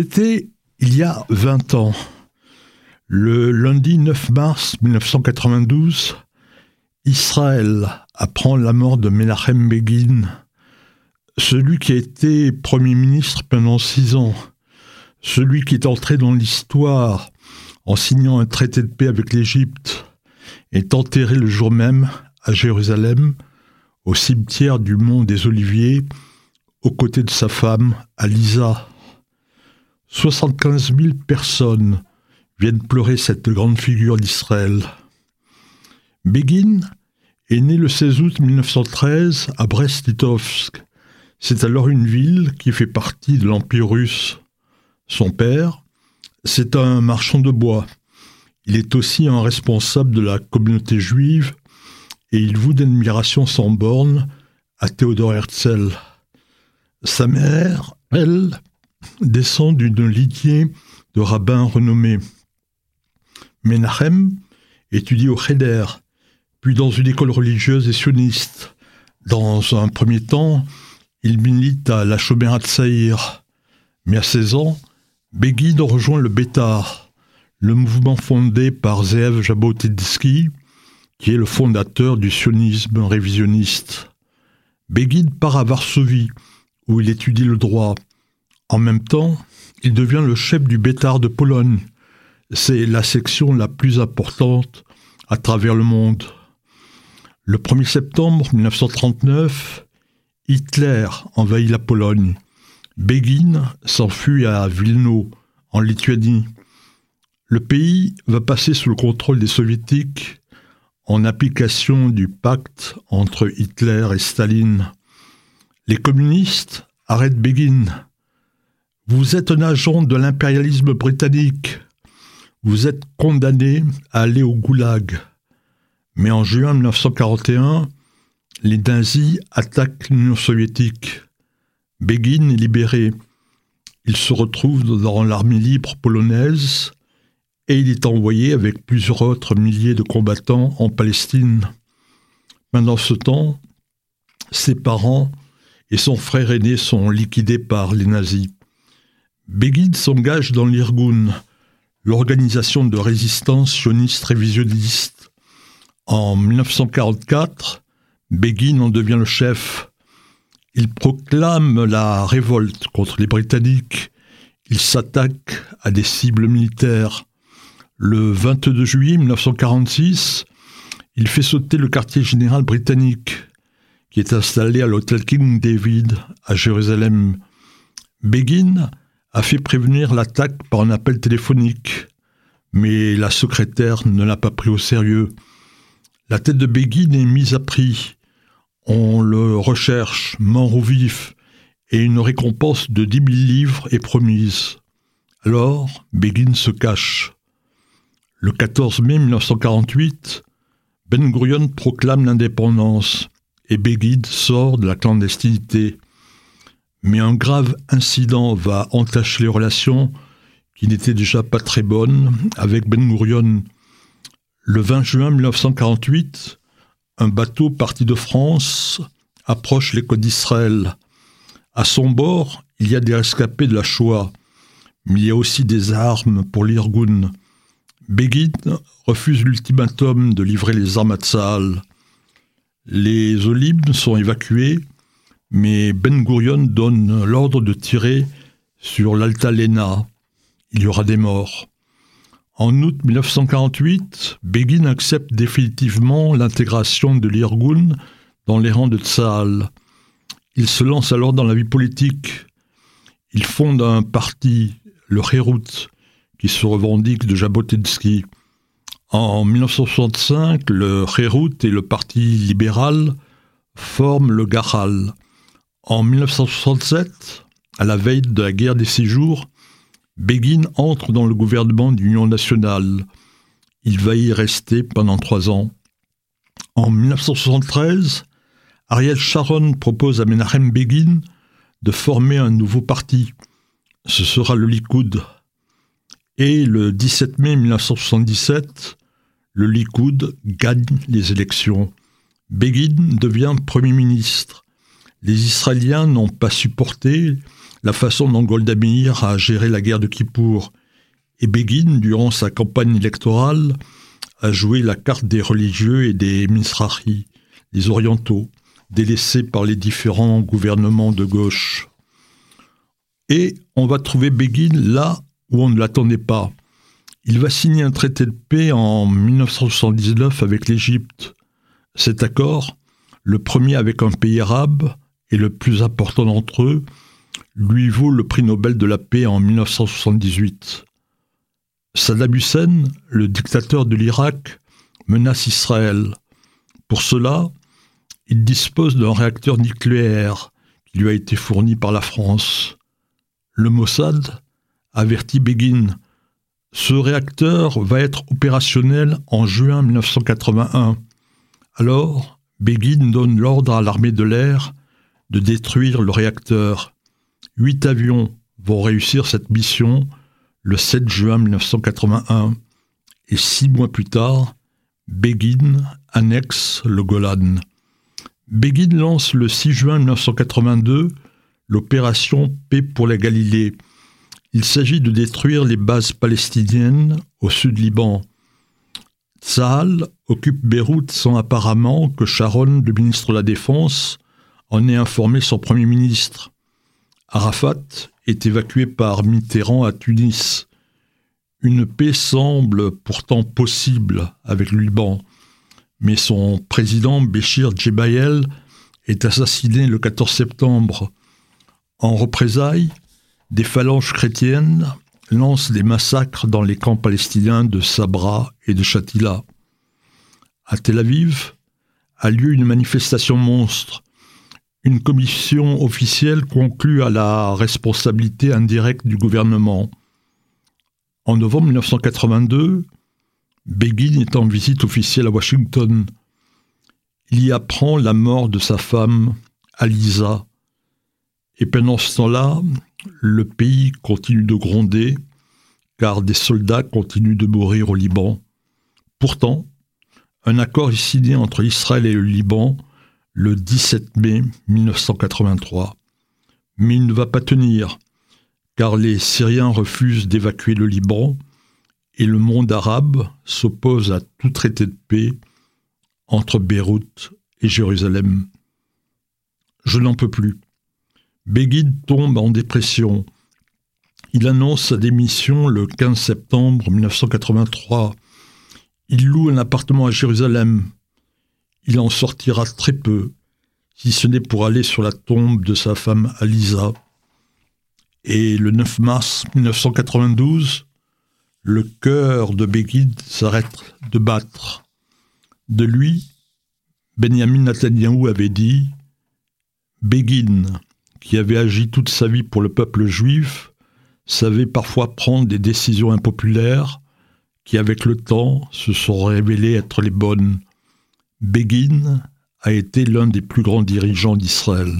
C'était il y a 20 ans. Le lundi 9 mars 1992, Israël apprend la mort de Menachem Begin, celui qui a été Premier ministre pendant six ans, celui qui est entré dans l'histoire en signant un traité de paix avec l'Égypte, est enterré le jour même à Jérusalem, au cimetière du Mont des Oliviers, aux côtés de sa femme, Alisa. 75 000 personnes viennent pleurer cette grande figure d'Israël. Begin est né le 16 août 1913 à Brest-Litovsk. C'est alors une ville qui fait partie de l'Empire russe. Son père, c'est un marchand de bois. Il est aussi un responsable de la communauté juive et il voue d'admiration sans borne à Théodore Herzl. Sa mère, elle, descend d'une lignée de rabbins renommés. Menachem étudie au Cheder, puis dans une école religieuse et sioniste. Dans un premier temps, il milite à la Shomerat Saïr, mais à 16 ans, Begin rejoint le Bétar, le mouvement fondé par Zev Jabotinsky, qui est le fondateur du sionisme révisionniste. Begin part à Varsovie, où il étudie le droit. En même temps, il devient le chef du Bétar de Pologne. C'est la section la plus importante à travers le monde. Le 1er septembre 1939, Hitler envahit la Pologne. Begin s'enfuit à Vilno, en Lituanie. Le pays va passer sous le contrôle des soviétiques en application du pacte entre Hitler et Staline. Les communistes arrêtent Begin. Vous êtes un agent de l'impérialisme britannique. Vous êtes condamné à aller au goulag. Mais en juin 1941, les nazis attaquent l'Union soviétique. Begin est libéré. Il se retrouve dans l'armée libre polonaise et il est envoyé avec plusieurs autres milliers de combattants en Palestine. Pendant ce temps, ses parents et son frère aîné sont liquidés par les nazis. Begin s'engage dans l'Irgun, l'organisation de résistance sioniste révisionniste. En 1944, Begin en devient le chef. Il proclame la révolte contre les Britanniques. Il s'attaque à des cibles militaires. Le 22 juillet 1946, il fait sauter le quartier général britannique qui est installé à l'hôtel King David à Jérusalem. Begin a fait prévenir l'attaque par un appel téléphonique, mais la secrétaire ne l'a pas pris au sérieux. La tête de Begin est mise à prix. On le recherche, mort ou vif, et une récompense de 10 000 livres est promise. Alors, Begin se cache. Le 14 mai 1948, Ben Gurion proclame l'indépendance et Begid sort de la clandestinité. Mais un grave incident va entacher les relations qui n'étaient déjà pas très bonnes avec Ben Gurion. Le 20 juin 1948, un bateau parti de France approche les côtes d'Israël. À son bord, il y a des rescapés de la Shoah, mais il y a aussi des armes pour l'Irgun. Begid refuse l'ultimatum de livrer les armes à Tzahal. Les Olibes sont évacués, mais Ben Gurion donne l'ordre de tirer sur l'Altalena. Il y aura des morts. En août 1948, Begin accepte définitivement l'intégration de l'Irgun dans les rangs de Tsahal. Il se lance alors dans la vie politique. Il fonde un parti, le Herut, qui se revendique de Jabotinsky. En 1965, le Herut et le Parti libéral forment le Gahal. En 1967, à la veille de la guerre des six jours, Begin entre dans le gouvernement d'Union nationale. Il va y rester pendant trois ans. En 1973, Ariel Sharon propose à Menachem Begin de former un nouveau parti. Ce sera le Likoud. Et le 17 mai 1977, le Likoud gagne les élections. Begin devient Premier ministre. Les Israéliens n'ont pas supporté la façon dont Golda Meir a géré la guerre de Kippour. Et Begin, durant sa campagne électorale, a joué la carte des religieux et des Mizrahi, les orientaux, délaissés par les différents gouvernements de gauche. Et on va trouver Begin là où on ne l'attendait pas. Il va signer un traité de paix en 1979 avec l'Égypte. Cet accord, le premier avec un pays arabe et le plus important d'entre eux, lui vaut le prix Nobel de la paix en 1978. Saddam Hussein, le dictateur de l'Irak, menace Israël. Pour cela, il dispose d'un réacteur nucléaire qui lui a été fourni par la France. Le Mossad avertit Begin. Ce réacteur va être opérationnel en juin 1981. Alors, Begin donne l'ordre à l'armée de l'air de détruire le réacteur. Huit avions vont réussir cette mission le 7 juin 1981 et six mois plus tard, Begin annexe le Golan. Begin lance le 6 juin 1982 l'opération Paix pour la Galilée. Il s'agit de détruire les bases palestiniennes au sud Liban. Tzahal occupe Beyrouth sans apparemment que Sharon, le ministre de la Défense, en ait informé son Premier ministre. Arafat est évacué par Mitterrand à Tunis. Une paix semble pourtant possible avec le Liban, mais son président Béchir Djebayel est assassiné le 14 septembre. En représailles, des phalanges chrétiennes lancent des massacres dans les camps palestiniens de Sabra et de Shatila. À Tel Aviv a lieu une manifestation monstre une commission officielle conclut à la responsabilité indirecte du gouvernement. En novembre 1982, Begin est en visite officielle à Washington. Il y apprend la mort de sa femme, Alisa. Et pendant ce temps-là, le pays continue de gronder, car des soldats continuent de mourir au Liban. Pourtant, un accord est signé entre Israël et le Liban le 17 mai 1983. Mais il ne va pas tenir, car les Syriens refusent d'évacuer le Liban et le monde arabe s'oppose à tout traité de paix entre Beyrouth et Jérusalem. Je n'en peux plus. Begin tombe en dépression. Il annonce sa démission le 15 septembre 1983. Il loue un appartement à Jérusalem il en sortira très peu, si ce n'est pour aller sur la tombe de sa femme Alisa. Et le 9 mars 1992, le cœur de Begin s'arrête de battre. De lui, Benjamin Netanyahu avait dit Begin, qui avait agi toute sa vie pour le peuple juif, savait parfois prendre des décisions impopulaires qui, avec le temps, se sont révélées être les bonnes. Begin a été l'un des plus grands dirigeants d'Israël.